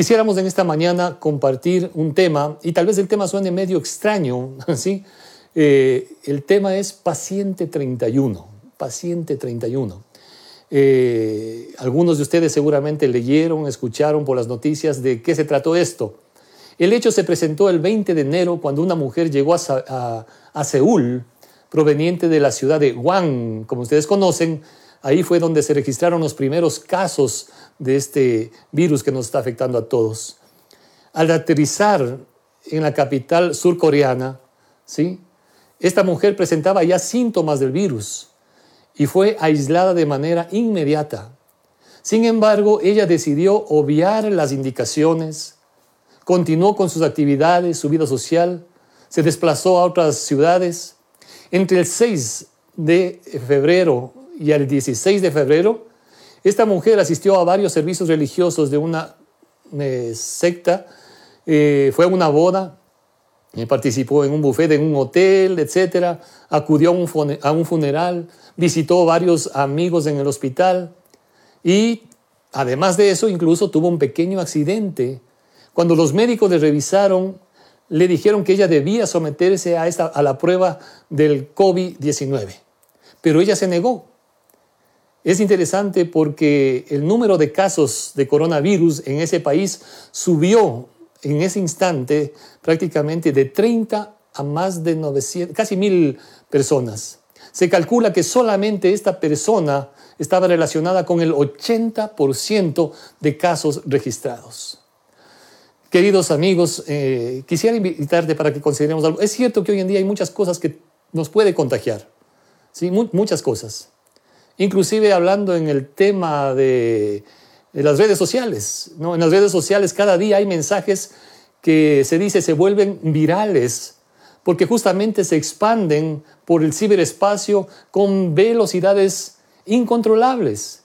Quisiéramos en esta mañana compartir un tema, y tal vez el tema suene medio extraño, ¿sí? Eh, el tema es Paciente 31, Paciente 31. Eh, algunos de ustedes seguramente leyeron, escucharon por las noticias de qué se trató esto. El hecho se presentó el 20 de enero cuando una mujer llegó a, Seúl, proveniente de la ciudad de Wuhan, como ustedes conocen. Ahí fue donde se registraron los primeros casos de este virus que nos está afectando a todos. Al aterrizar en la capital surcoreana, ¿sí? esta mujer presentaba ya síntomas del virus y fue aislada de manera inmediata. Sin embargo, ella decidió obviar las indicaciones, continuó con sus actividades, su vida social, se desplazó a otras ciudades. Entre el 6 de febrero y el 16 de febrero, esta mujer asistió a varios servicios religiosos de una eh, secta, eh, fue a una boda, eh, participó en un buffet en un hotel, etc. Acudió a un, funeral, visitó varios amigos en el hospital y además de eso incluso tuvo un pequeño accidente. Cuando los médicos le revisaron, le dijeron que ella debía someterse a, a la prueba del COVID-19, pero ella se negó. Es interesante porque el número de casos de coronavirus en ese país subió en ese instante prácticamente de 30 a más de 900, casi mil personas. Se calcula que solamente esta persona estaba relacionada con el 80% de casos registrados. Queridos amigos, eh, quisiera invitarte para que consideremos algo. Es cierto que hoy en día hay muchas cosas que nos puede contagiar, ¿sí? muchas cosas inclusive hablando en el tema de, las redes sociales. ¿no? En las redes sociales cada día hay mensajes que se dice se vuelven virales porque justamente se expanden por el ciberespacio con velocidades incontrolables.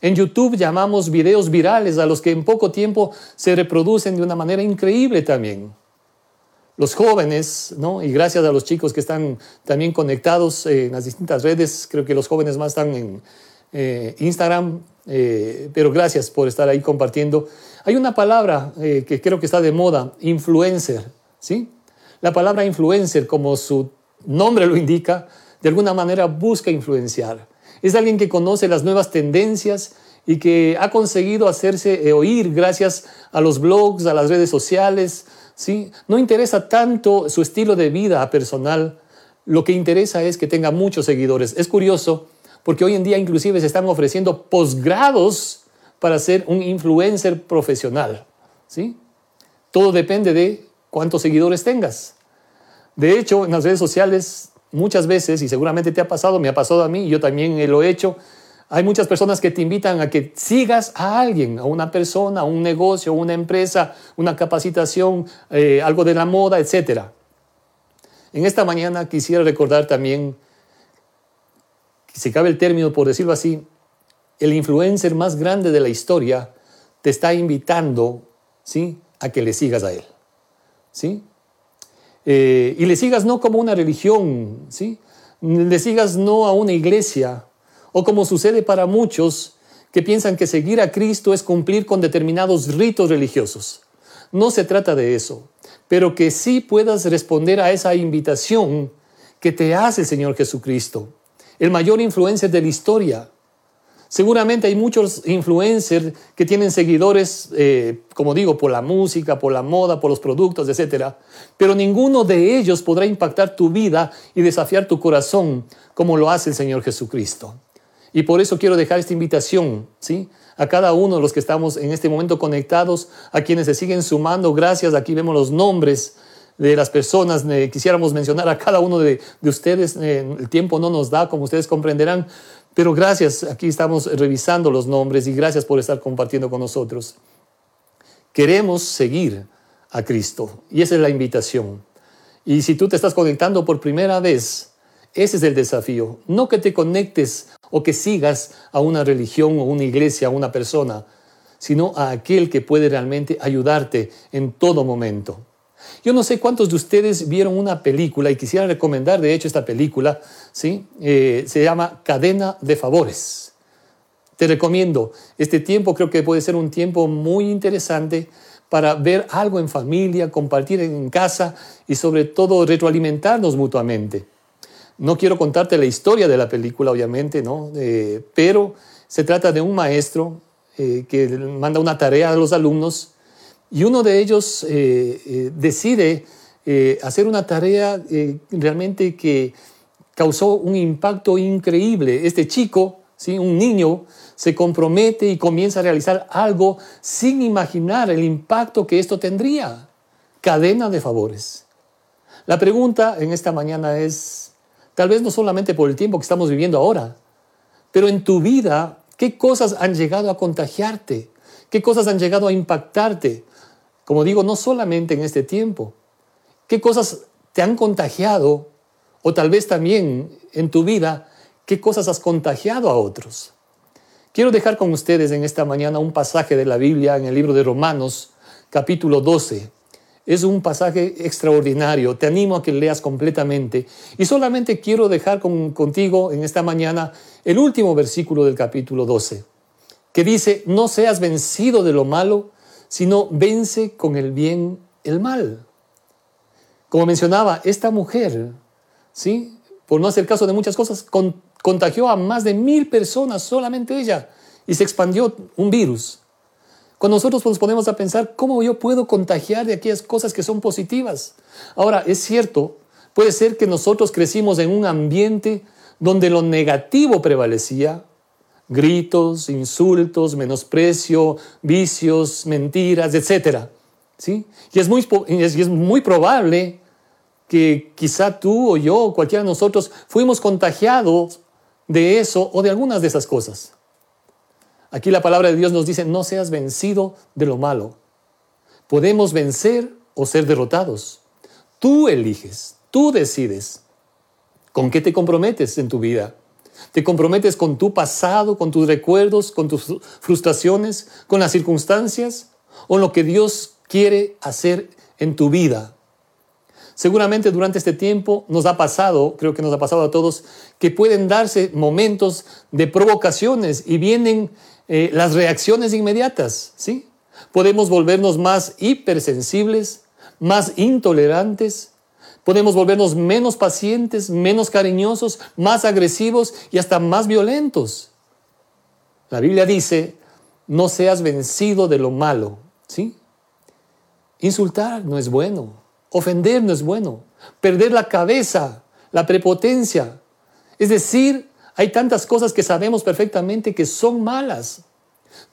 En YouTube llamamos videos virales a los que en poco tiempo se reproducen de una manera increíble también los jóvenes, ¿no? y gracias a los chicos que están también conectados en las distintas redes, creo que los jóvenes más están en eh, Instagram, eh, pero gracias por estar ahí compartiendo. Hay una palabra eh, que creo que está de moda, influencer, ¿sí? La palabra influencer, como su nombre lo indica, de alguna manera busca influenciar. Es alguien que conoce las nuevas tendencias y que ha conseguido hacerse oír gracias a los blogs, a las redes sociales, ¿sí? No interesa tanto su estilo de vida personal, lo que interesa es que tenga muchos seguidores. Es curioso porque hoy en día inclusive se están ofreciendo posgrados para ser un influencer profesional, ¿sí? Todo depende de cuántos seguidores tengas. De hecho, en las redes sociales muchas veces, y seguramente te ha pasado, me ha pasado a mí, yo también lo he hecho, hay muchas personas que te invitan a que sigas a alguien, a una persona, a un negocio, una empresa, una capacitación, eh, algo de la moda, etc. En esta mañana quisiera recordar también, si cabe el término por decirlo así, el influencer más grande de la historia te está invitando ¿sí? a que le sigas a él. ¿sí? Eh, y le sigas no como una religión, ¿sí? le sigas no a una iglesia, o como sucede para muchos que piensan que seguir a Cristo es cumplir con determinados ritos religiosos. No se trata de eso, pero que sí puedas responder a esa invitación que te hace el Señor Jesucristo, el mayor influencer de la historia. Seguramente hay muchos influencers que tienen seguidores, eh, como digo, por la música, por la moda, por los productos, etc. Pero ninguno de ellos podrá impactar tu vida y desafiar tu corazón como lo hace el Señor Jesucristo. Y por eso quiero dejar esta invitación, ¿sí? A cada uno de los que estamos en este momento conectados, a quienes se siguen sumando, gracias. Aquí vemos los nombres de las personas. quisiéramos mencionar a cada uno de, ustedes. el tiempo no nos da, como ustedes comprenderán. Pero gracias, aquí estamos revisando los nombres y gracias por estar compartiendo con nosotros. Queremos seguir a Cristo y esa es la invitación. Y si tú te estás conectando por primera vez, ese es el desafío. No que te conectes o que sigas a una religión o una iglesia, a una persona, sino a aquel que puede realmente ayudarte en todo momento. Yo no sé cuántos de ustedes vieron una película y quisiera recomendar de hecho esta película, ¿sí? Eh, se llama Cadena de Favores. Te recomiendo, este tiempo creo que puede ser un tiempo muy interesante para ver algo en familia, compartir en casa y sobre todo retroalimentarnos mutuamente. No quiero contarte la historia de la película, obviamente, ¿no? Eh, pero se trata de un maestro eh, que manda una tarea a los alumnos y uno de ellos eh, decide hacer una tarea realmente que causó un impacto increíble. Este chico, ¿sí? un niño, se compromete y comienza a realizar algo sin imaginar el impacto que esto tendría. Cadena de favores. La pregunta en esta mañana es, Tal vez no solamente por el tiempo que estamos viviendo ahora, pero en tu vida, ¿qué cosas han llegado a contagiarte? ¿Qué cosas han llegado a impactarte? Como digo, no solamente en este tiempo. ¿Qué cosas te han contagiado? O tal vez también en tu vida, ¿qué cosas has contagiado a otros? Quiero dejar con ustedes en esta mañana un pasaje de la Biblia en el libro de Romanos, capítulo 12. Es un pasaje extraordinario, te animo a que leas completamente. Y solamente quiero dejar contigo en esta mañana el último versículo del capítulo 12, que dice, no seas vencido de lo malo, sino vence con el bien el mal. Como mencionaba, esta mujer, ¿sí? por no hacer caso de muchas cosas, contagió a más de mil personas, solamente ella, y se expandió un virus. Cuando nosotros nos ponemos a pensar cómo yo puedo contagiar de aquellas cosas que son positivas. Ahora, es cierto, puede ser que nosotros crecimos en un ambiente donde lo negativo prevalecía, gritos, insultos, menosprecio, vicios, mentiras, etc. ¿Sí? Y, es muy, es muy probable que quizá tú o yo o cualquiera de nosotros fuimos contagiados de eso o de algunas de esas cosas. Aquí la palabra de Dios nos dice, no seas vencido de lo malo. Podemos vencer o ser derrotados. Tú eliges, tú decides. ¿Con qué te comprometes en tu vida? ¿Te comprometes con tu pasado, con tus recuerdos, con tus frustraciones, con las circunstancias o lo que Dios quiere hacer en tu vida? Seguramente durante este tiempo nos ha pasado, creo que nos ha pasado a todos, que pueden darse momentos de provocaciones y vienen eh, las reacciones inmediatas, ¿sí? Podemos volvernos más hipersensibles, más intolerantes, podemos volvernos menos pacientes, menos cariñosos, más agresivos y hasta más violentos. La Biblia dice, no seas vencido de lo malo, ¿sí? Insultar no es bueno, ofender no es bueno, perder la cabeza, la prepotencia, es decir, hay tantas cosas que sabemos perfectamente que son malas.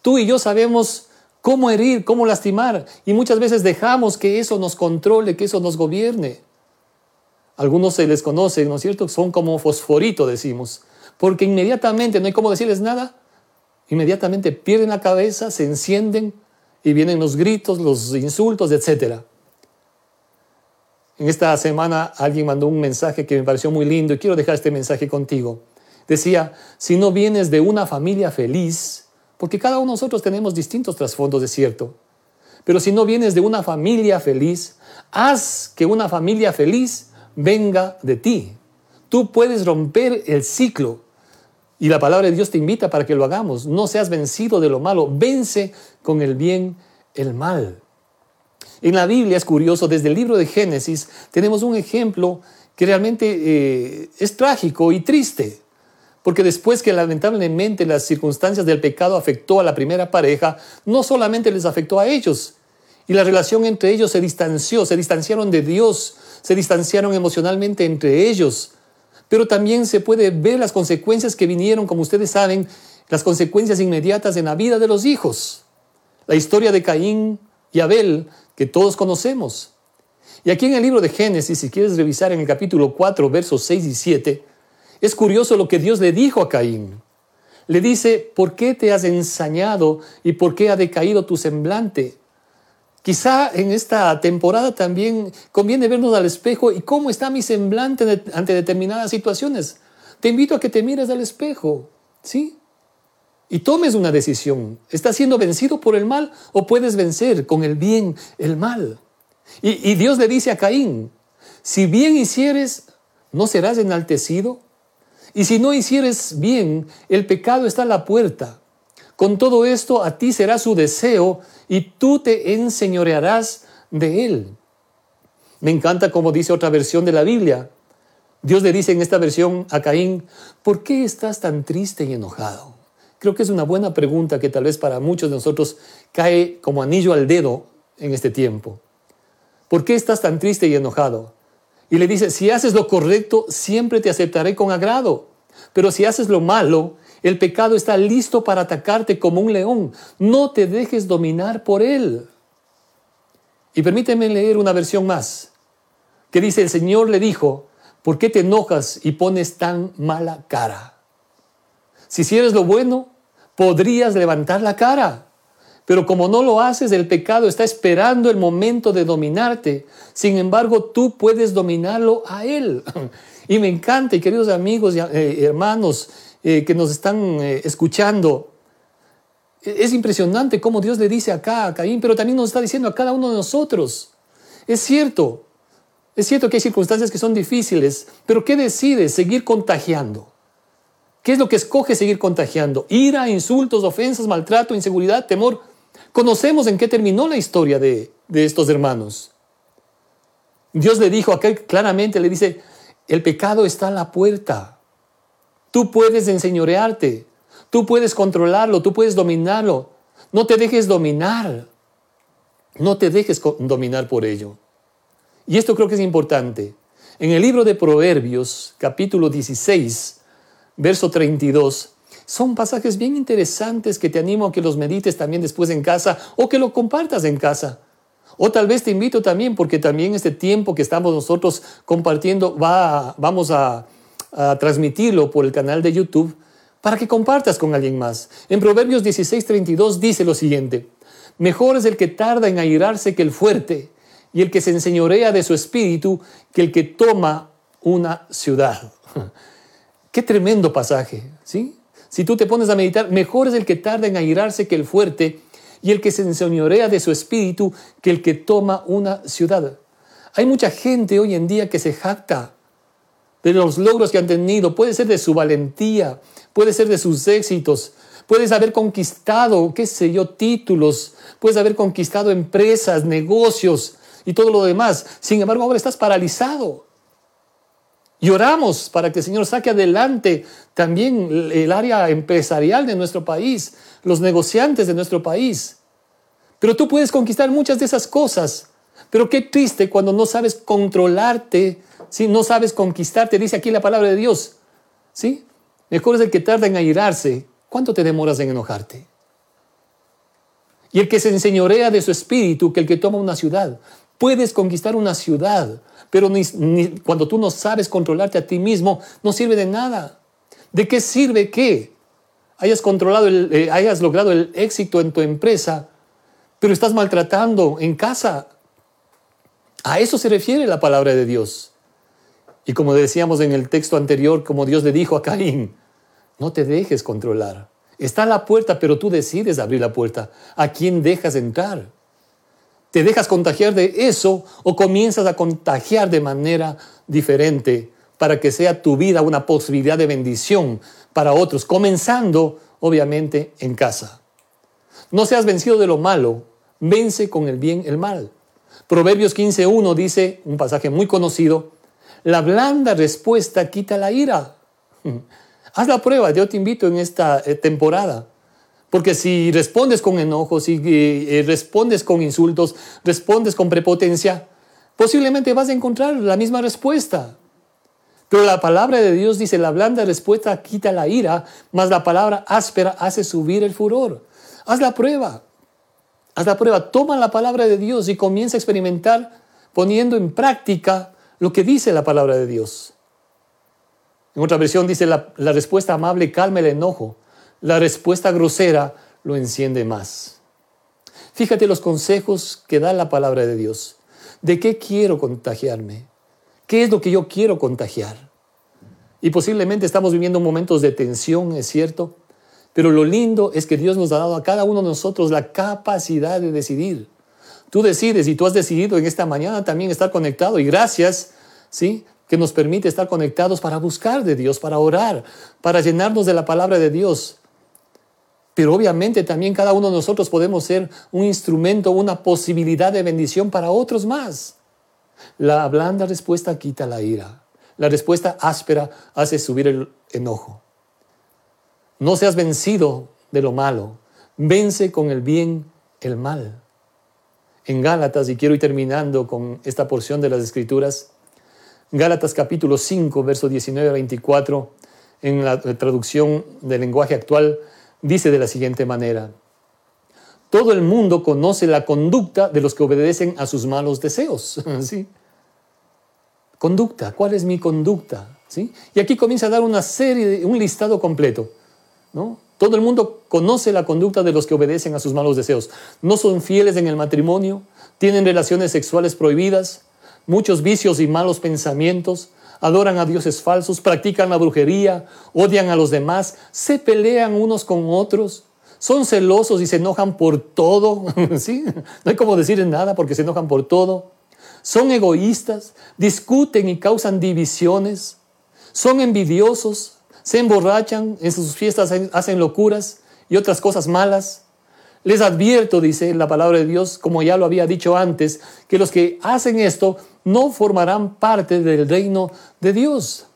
Tú y yo sabemos cómo herir, cómo lastimar, y muchas veces dejamos que eso nos controle, que eso nos gobierne. Algunos se les conoce, ¿no es cierto? Son como fosforito, decimos, porque inmediatamente, no hay cómo decirles nada, inmediatamente pierden la cabeza, se encienden y vienen los gritos, los insultos, etc. En esta semana alguien mandó un mensaje que me pareció muy lindo y quiero dejar este mensaje contigo. Decía, si no vienes de una familia feliz, porque cada uno de nosotros tenemos distintos trasfondos, de cierto, pero si no vienes de una familia feliz, haz que una familia feliz venga de ti. Tú puedes romper el ciclo y la palabra de Dios te invita para que lo hagamos. No seas vencido de lo malo, vence con el bien el mal. En la Biblia es curioso, desde el libro de Génesis tenemos un ejemplo que realmente eh, es trágico y triste. Porque después que lamentablemente las circunstancias del pecado afectó a la primera pareja, no solamente les afectó a ellos, y la relación entre ellos se distanció, se distanciaron de Dios, se distanciaron emocionalmente entre ellos, pero también se puede ver las consecuencias que vinieron, como ustedes saben, las consecuencias inmediatas en la vida de los hijos. La historia de Caín y Abel, que todos conocemos. Y aquí en el libro de Génesis, si quieres revisar en el capítulo 4, versos 6 y 7, es curioso lo que Dios le dijo a Caín. Le dice, ¿por qué te has ensañado y por qué ha decaído tu semblante? Quizá en esta temporada también conviene vernos al espejo y cómo está mi semblante ante determinadas situaciones. Te invito a que te mires al espejo, ¿sí? Y tomes una decisión. ¿Estás siendo vencido por el mal o puedes vencer con el bien el mal? Y, y Dios le dice a Caín, si bien hicieres, ¿no serás enaltecido? Y si no hicieres bien, el pecado está a la puerta. Con todo esto a ti será su deseo y tú te enseñorearás de él. Me encanta como dice otra versión de la Biblia. Dios le dice en esta versión a Caín, ¿por qué estás tan triste y enojado? Creo que es una buena pregunta que tal vez para muchos de nosotros cae como anillo al dedo en este tiempo. ¿Por qué estás tan triste y enojado? Y le dice, si haces lo correcto, siempre te aceptaré con agrado. Pero si haces lo malo, el pecado está listo para atacarte como un león. No te dejes dominar por él. Y permíteme leer una versión más, que dice, el Señor le dijo, ¿por qué te enojas y pones tan mala cara? Si hicieras lo bueno, podrías levantar la cara. Pero como no lo haces, el pecado está esperando el momento de dominarte. Sin embargo, tú puedes dominarlo a él. Y me encanta, y queridos amigos y eh, hermanos eh, que nos están eh, escuchando, es impresionante cómo Dios le dice acá a Caín, pero también nos está diciendo a cada uno de nosotros. Es cierto, es cierto que hay circunstancias que son difíciles, pero ¿qué decides? Seguir contagiando. ¿Qué es lo que escoge seguir contagiando? Ira, insultos, ofensas, maltrato, inseguridad, temor. Conocemos en qué terminó la historia de, estos hermanos. Dios le dijo acá claramente, le dice, el pecado está a la puerta. Tú puedes enseñorearte, tú puedes controlarlo, tú puedes dominarlo. No te dejes dominar. No te dejes dominar por ello. Y esto creo que es importante. En el libro de Proverbios, capítulo 16, verso 32, son pasajes bien interesantes que te animo a que los medites también después en casa o que lo compartas en casa. O tal vez te invito también, porque también este tiempo que estamos nosotros compartiendo, va, vamos a, a transmitirlo por el canal de YouTube para que compartas con alguien más. En Proverbios 16:32 dice lo siguiente, mejor es el que tarda en airarse que el fuerte, y el que se enseñorea de su espíritu que el que toma una ciudad. Qué tremendo pasaje, ¿sí? Si tú te pones a meditar, mejor es el que tarda en airarse que el fuerte, y el que se enseñorea de su espíritu que el que toma una ciudad. Hay mucha gente hoy en día que se jacta de los logros que han tenido, puede ser de su valentía, puede ser de sus éxitos, puedes haber conquistado, qué sé yo, títulos, puedes haber conquistado empresas, negocios y todo lo demás. Sin embargo, ahora estás paralizado. Y oramos para que el Señor saque adelante también el área empresarial de nuestro país, los negociantes de nuestro país. Pero tú puedes conquistar muchas de esas cosas. Pero qué triste cuando no sabes controlarte, si no sabes conquistarte, dice aquí la palabra de Dios. ¿Sí? Mejor es el que tarda en airarse. ¿Cuánto te demoras en enojarte? Y el que se enseñorea de su espíritu que el que toma una ciudad. Puedes conquistar una ciudad, pero cuando tú no sabes controlarte a ti mismo, no sirve de nada. ¿De qué sirve que hayas controlado, eh, hayas logrado el éxito en tu empresa, pero estás maltratando en casa? A eso se refiere la palabra de Dios. Y como decíamos en el texto anterior, como Dios le dijo a Caín, no te dejes controlar. Está la puerta, pero tú decides abrir la puerta. ¿A quién dejas entrar? ¿Te dejas contagiar de eso o comienzas a contagiar de manera diferente para que sea tu vida una posibilidad de bendición para otros, comenzando obviamente en casa? No seas vencido de lo malo, vence con el bien el mal. Proverbios 15.1 dice, un pasaje muy conocido, la blanda respuesta quita la ira. Haz la prueba, yo te invito en esta eh, temporada. Porque si respondes con enojo, si eh, eh, respondes con insultos, respondes con prepotencia, posiblemente vas a encontrar la misma respuesta. Pero la palabra de Dios dice, la blanda respuesta quita la ira, mas la palabra áspera hace subir el furor. Haz la prueba. Haz la prueba. Toma la palabra de Dios y comienza a experimentar poniendo en práctica lo que dice la palabra de Dios. En otra versión dice, la, la respuesta amable calma el enojo, la respuesta grosera lo enciende más. Fíjate los consejos que da la palabra de Dios. ¿De qué quiero contagiarme? ¿Qué es lo que yo quiero contagiar? Y posiblemente estamos viviendo momentos de tensión, es cierto, pero lo lindo es que Dios nos ha dado a cada uno de nosotros la capacidad de decidir. Tú decides y tú has decidido en esta mañana también estar conectado y gracias, ¿sí? Que nos permite estar conectados para buscar de Dios, para orar, para llenarnos de la palabra de Dios. Pero obviamente también cada uno de nosotros podemos ser un instrumento, una posibilidad de bendición para otros más. La blanda respuesta quita la ira. La respuesta áspera hace subir el enojo. No seas vencido de lo malo. Vence con el bien el mal. En Gálatas, y quiero ir terminando con esta porción de las Escrituras, Gálatas capítulo 5, verso 19 a 24, en la traducción del lenguaje actual, dice de la siguiente manera, todo el mundo conoce la conducta de los que obedecen a sus malos deseos. ¿Sí? Conducta, ¿cuál es mi conducta? ¿Sí? Y aquí comienza a dar una serie, un listado completo. ¿no? Todo el mundo conoce la conducta de los que obedecen a sus malos deseos. No son fieles en el matrimonio, tienen relaciones sexuales prohibidas, muchos vicios y malos pensamientos, adoran a dioses falsos, practican la brujería, odian a los demás, se pelean unos con otros, son celosos y se enojan por todo, ¿sí? No hay como decir nada porque se enojan por todo. Son egoístas, discuten y causan divisiones, son envidiosos, se emborrachan, en sus fiestas hacen locuras y otras cosas malas. Les advierto, dice la palabra de Dios, como ya lo había dicho antes, que los que hacen esto no formarán parte del reino de Dios.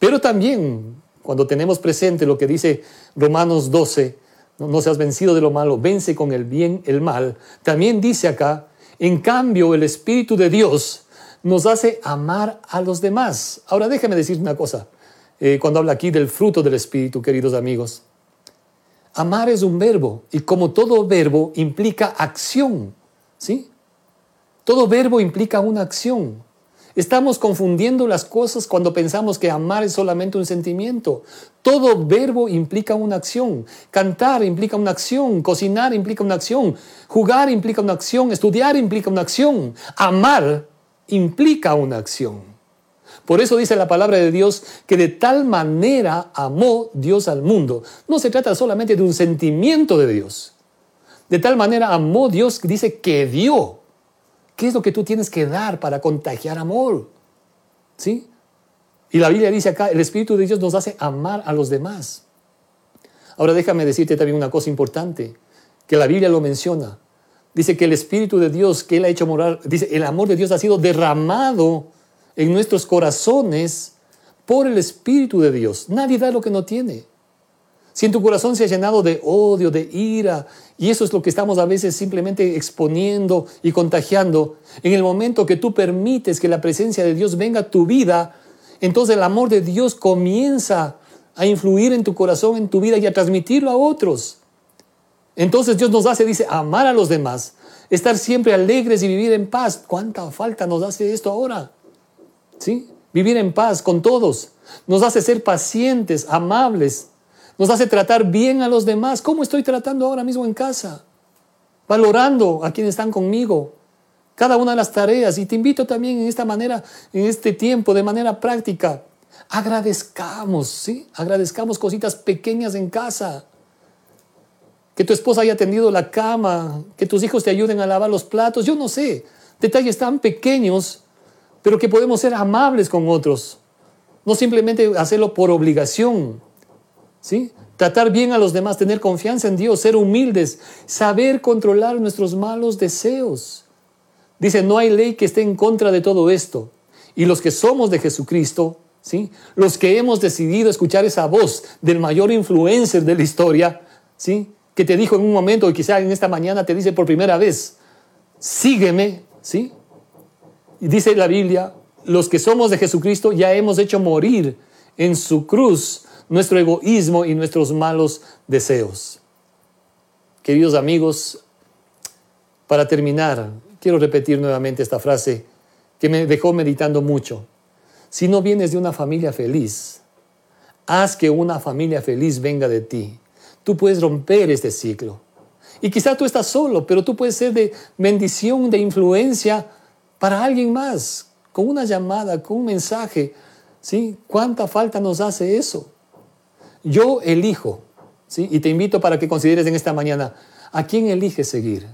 Pero también, cuando tenemos presente lo que dice Romanos 12, no, seas vencido de lo malo, vence con el bien el mal, también dice acá, en cambio el Espíritu de Dios nos hace amar a los demás. Ahora déjame decir una cosa, eh, cuando habla aquí del fruto del Espíritu, queridos amigos. Amar es un verbo y como todo verbo implica acción, ¿sí? Todo verbo implica una acción. Estamos confundiendo las cosas cuando pensamos que amar es solamente un sentimiento. Todo verbo implica una acción. Cantar implica una acción. Cocinar implica una acción. Jugar implica una acción. Estudiar implica una acción. Amar implica una acción. Por eso dice la palabra de Dios que de tal manera amó Dios al mundo. No se trata solamente de un sentimiento de Dios. De tal manera amó Dios, dice que dio. ¿Qué es lo que tú tienes que dar para contagiar amor? ¿Sí? Y la Biblia dice acá, el Espíritu de Dios nos hace amar a los demás. Ahora déjame decirte también una cosa importante, que la Biblia lo menciona. Dice que el Espíritu de Dios que Él ha hecho morar, dice, el amor de Dios ha sido derramado en nuestros corazones por el Espíritu de Dios. Nadie da lo que no tiene. Si en tu corazón se ha llenado de odio, de ira, y eso es lo que estamos a veces simplemente exponiendo y contagiando, en el momento que tú permites que la presencia de Dios venga a tu vida, entonces el amor de Dios comienza a influir en tu corazón, en tu vida y a transmitirlo a otros. Entonces Dios nos hace, dice, amar a los demás, estar siempre alegres y vivir en paz. ¿Cuánta falta nos hace esto ahora? ¿Sí? Vivir en paz con todos. Nos hace ser pacientes, amables. Nos hace tratar bien a los demás. ¿Cómo estoy tratando ahora mismo en casa? Valorando a quienes están conmigo. Cada una de las tareas. Y te invito también en esta manera, en este tiempo, de manera práctica. Agradezcamos, ¿sí? Agradezcamos cositas pequeñas en casa. Que tu esposa haya tendido la cama, que tus hijos te ayuden a lavar los platos, yo no sé. Detalles tan pequeños pero que podemos ser amables con otros, no simplemente hacerlo por obligación, ¿sí? Tratar bien a los demás, tener confianza en Dios, ser humildes, saber controlar nuestros malos deseos. Dice, no hay ley que esté en contra de todo esto. Y los que somos de Jesucristo, ¿sí? Los que hemos decidido escuchar esa voz del mayor influencer de la historia, ¿sí? Que te dijo en un momento, y quizá en esta mañana te dice por primera vez, sígueme, ¿sí? Dice la Biblia, los que somos de Jesucristo ya hemos hecho morir en su cruz nuestro egoísmo y nuestros malos deseos. Queridos amigos, para terminar, quiero repetir nuevamente esta frase que me dejó meditando mucho. Si no vienes de una familia feliz, haz que una familia feliz venga de ti. Tú puedes romper este ciclo. Y quizá tú estás solo, pero tú puedes ser de bendición, de influencia para alguien más, con una llamada, con un mensaje. ¿sí? ¿Cuánta falta nos hace eso? Yo elijo, ¿sí? y te invito para que consideres en esta mañana, ¿a quién eliges seguir?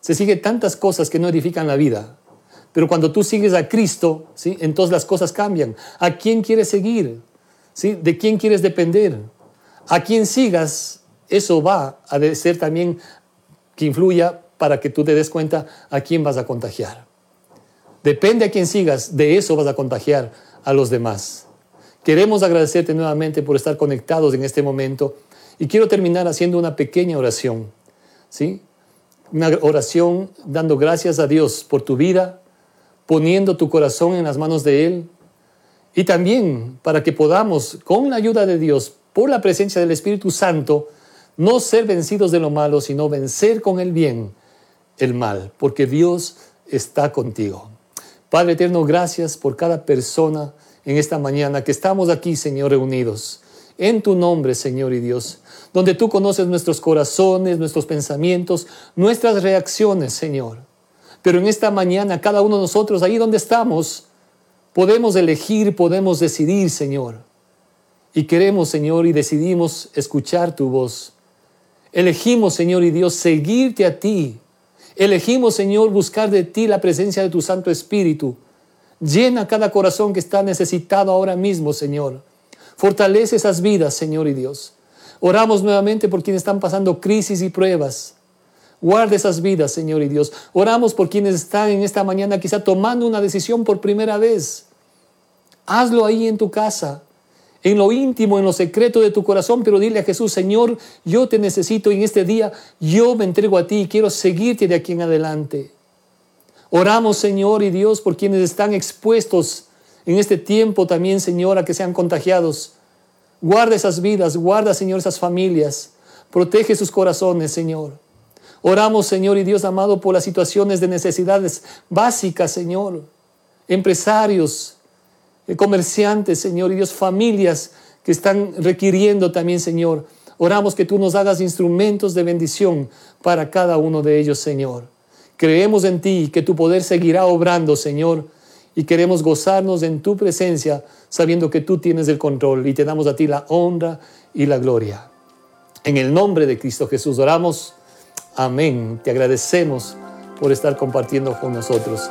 Se sigue tantas cosas que no edifican la vida, pero cuando tú sigues a Cristo, ¿sí? entonces las cosas cambian. ¿A quién quieres seguir? ¿Sí? ¿De quién quieres depender? A quien sigas, eso va a ser también que influya para que tú te des cuenta a quién vas a contagiar. Depende a quién sigas, de eso vas a contagiar a los demás. Queremos agradecerte nuevamente por estar conectados en este momento y quiero terminar haciendo una pequeña oración, ¿sí? Una oración dando gracias a Dios por tu vida, poniendo tu corazón en las manos de Él y también para que podamos, con la ayuda de Dios, por la presencia del Espíritu Santo, no ser vencidos de lo malo, sino vencer con el bien el mal, porque Dios está contigo. Padre eterno, gracias por cada persona en esta mañana que estamos aquí, Señor, reunidos. En tu nombre, Señor y Dios, donde tú conoces nuestros corazones, nuestros pensamientos, nuestras reacciones, Señor. Pero en esta mañana, cada uno de nosotros, ahí donde estamos, podemos elegir, podemos decidir, Señor. Y queremos, Señor, y decidimos escuchar tu voz. Elegimos, Señor y Dios, seguirte a ti. Elegimos, Señor, buscar de ti la presencia de tu Santo Espíritu. Llena cada corazón que está necesitado ahora mismo, Señor. Fortalece esas vidas, Señor y Dios. Oramos nuevamente por quienes están pasando crisis y pruebas. Guarda esas vidas, Señor y Dios. Oramos por quienes están en esta mañana quizá tomando una decisión por primera vez. Hazlo ahí en tu casa en lo íntimo, en lo secreto de tu corazón, pero dile a Jesús, Señor, yo te necesito en este día yo me entrego a ti y quiero seguirte de aquí en adelante. Oramos, Señor y Dios, por quienes están expuestos en este tiempo también, Señor, a que sean contagiados. Guarda esas vidas, guarda, Señor, esas familias. Protege sus corazones, Señor. Oramos, Señor y Dios amado, por las situaciones de necesidades básicas, Señor. Empresarios, comerciantes, Señor, y Dios, familias que están requiriendo también, Señor. Oramos que tú nos hagas instrumentos de bendición para cada uno de ellos, Señor. Creemos en ti, que tu poder seguirá obrando, Señor, y queremos gozarnos en tu presencia, sabiendo que tú tienes el control y te damos a ti la honra y la gloria. En el nombre de Cristo Jesús oramos. Amén. Te agradecemos por estar compartiendo con nosotros.